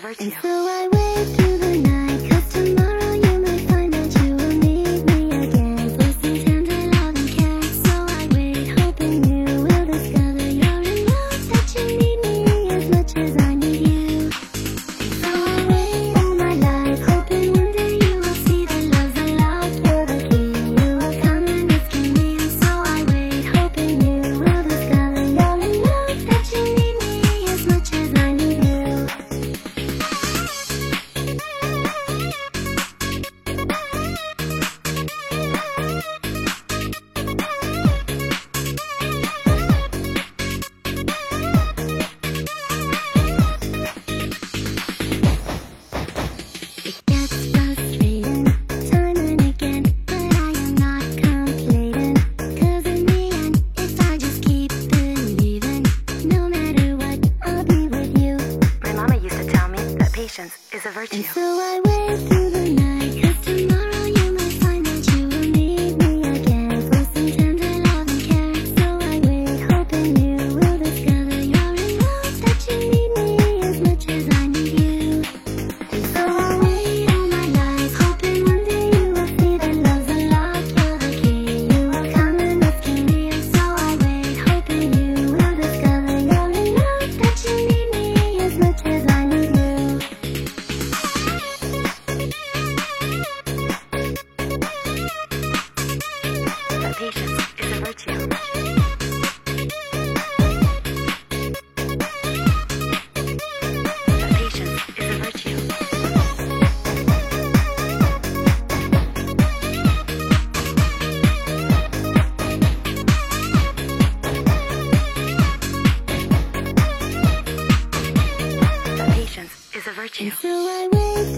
patience is a virtue. A virtue. 只。